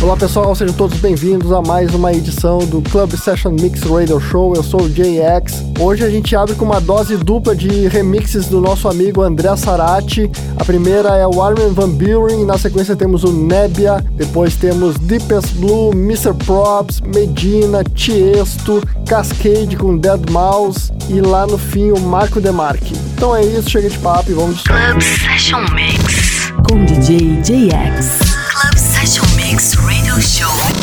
Olá pessoal, sejam todos bem-vindos a mais uma edição do Club Session Mix Radio Show. Eu sou o JX. Hoje a gente abre com uma dose dupla de remixes do nosso amigo André Sarati. A primeira é o Armin Van Buren, na sequência temos o Nebia, depois temos Deepest Blue, Mr. Probs, Medina, Tiesto, Cascade com Dead Mouse e lá no fim o Marco Demarque. Então é isso, chega de papo e vamos de Club Session Mix com DJ JX. Radio Show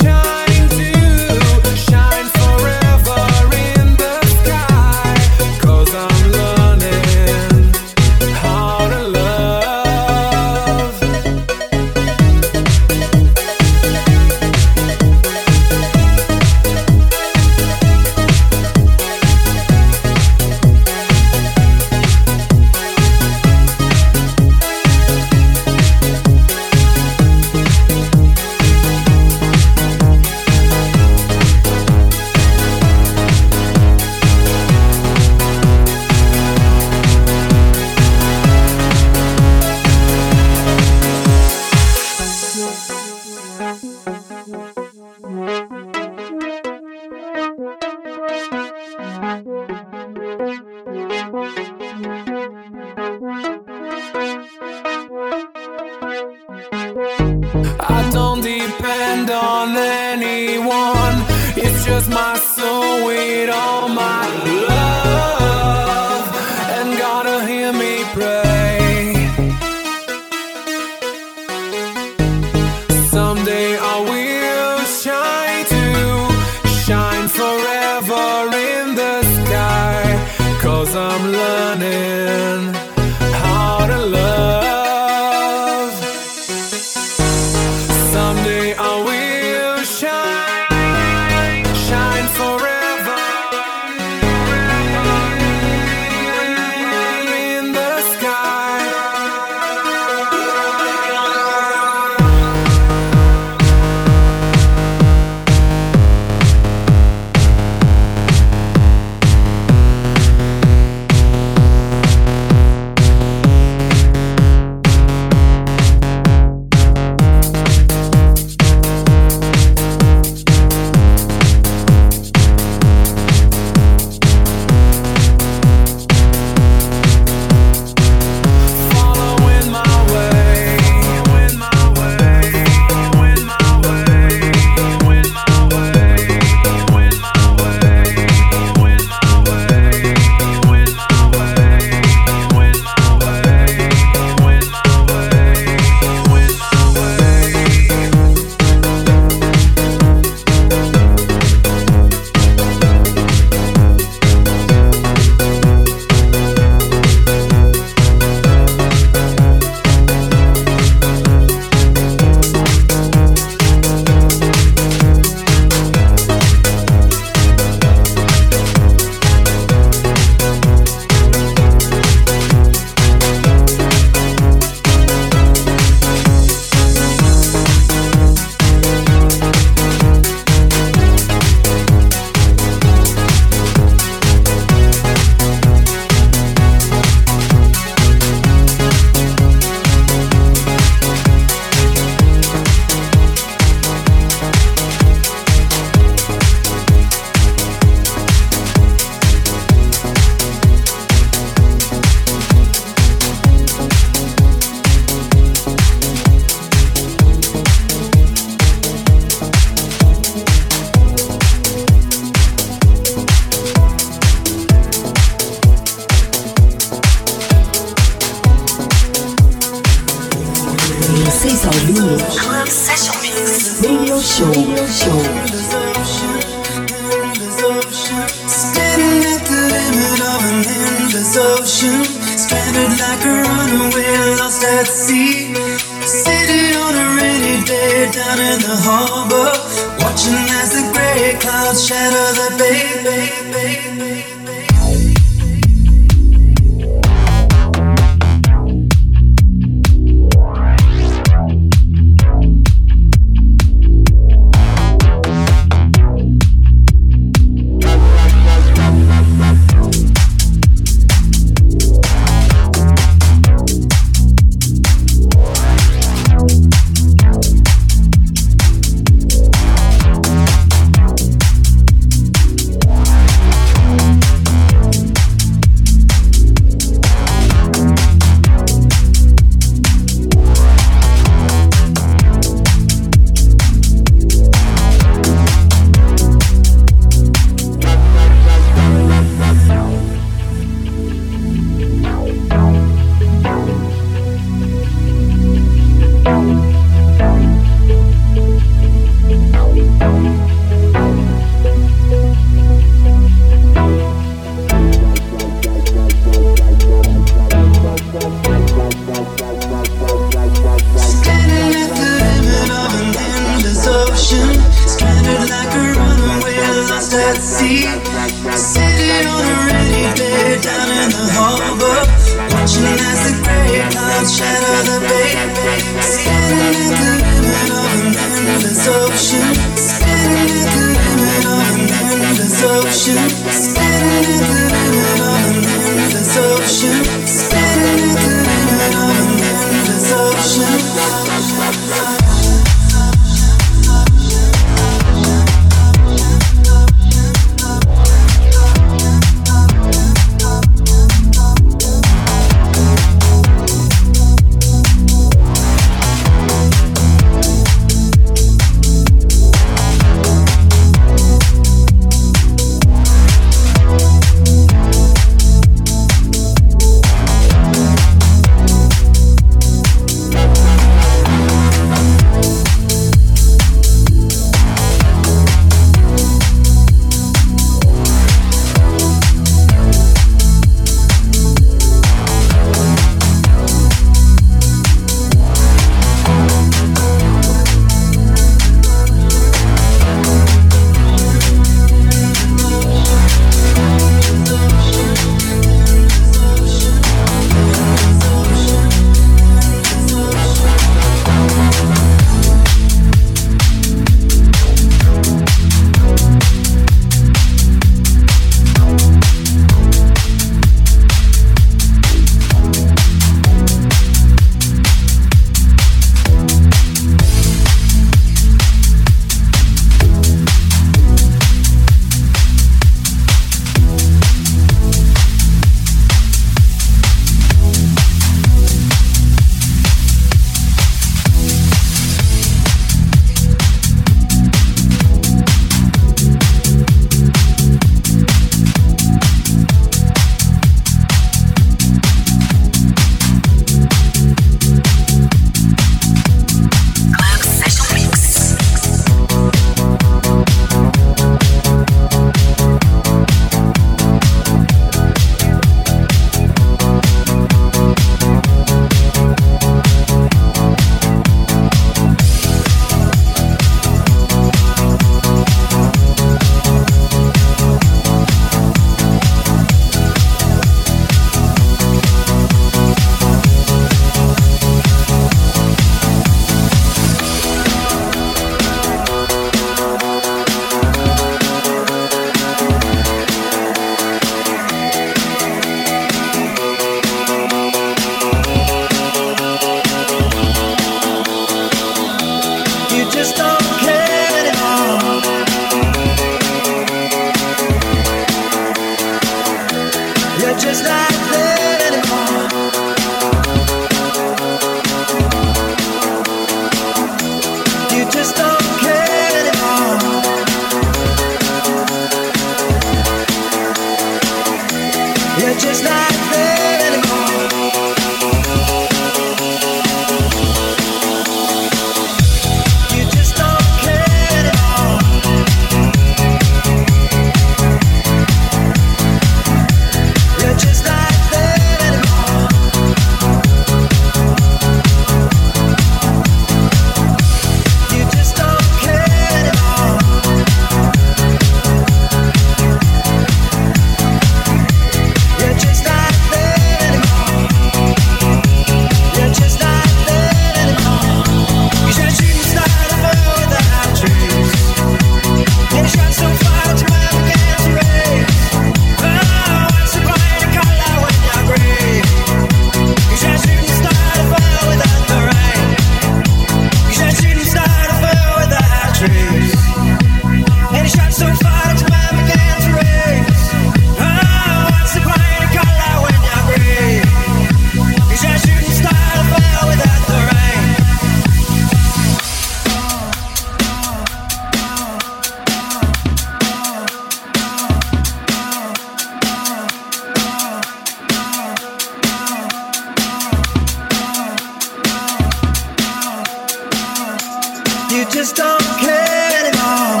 just don't care anymore.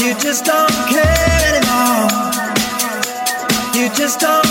You just don't care anymore. You just don't.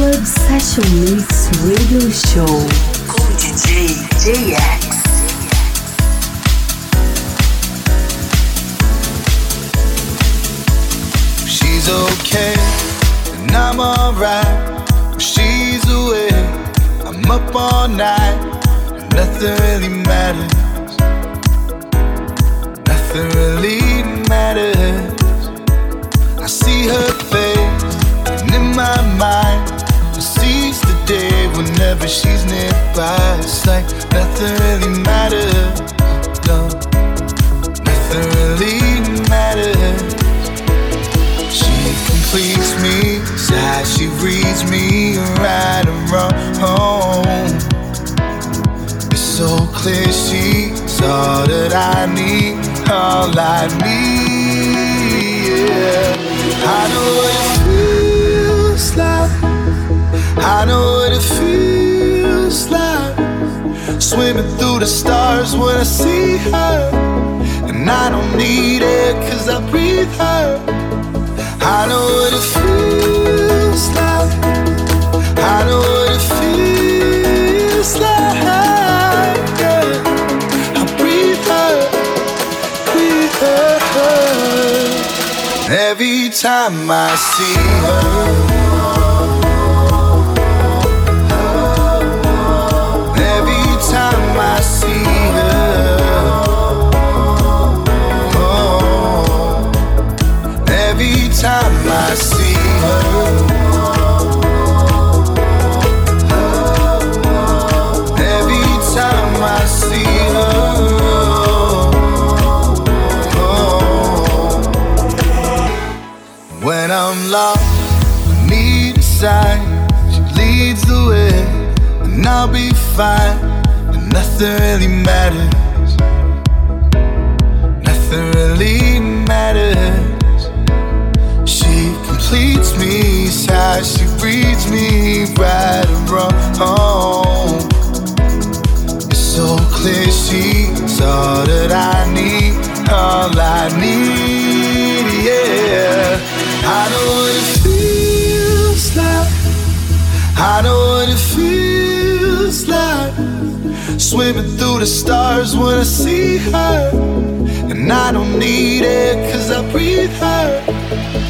Club Session Mix Radio Show. Com DJ JX. She's okay, and I'm alright. She's away, I'm up all night, and nothing really matters. Nothing really matters. I see her face, and in my mind, whenever she's nearby. It's like nothing really matters. No, nothing really matters. She completes me, side she reads me right and wrong. It's so clear she's all that I need, all I need. Yeah. I know what it feels like. I know what it feels like. Swimming through the stars when I see her. And I don't need it cause I breathe her. I know what it feels like. I know what it feels like. Yeah. I breathe her, breathe her. Every time I see her. Time I see her. Every time I see her. Oh. When I'm lost, I need a sign. She leads the way, and I'll be fine. And nothing really matters. Nothing really matters. Me, side she reads me right and wrong. It's so clear she's all that I need, all I need, yeah. I know what it feels like. I know what it feels like. Swimming through the stars when I see her. And I don't need it cause I breathe her.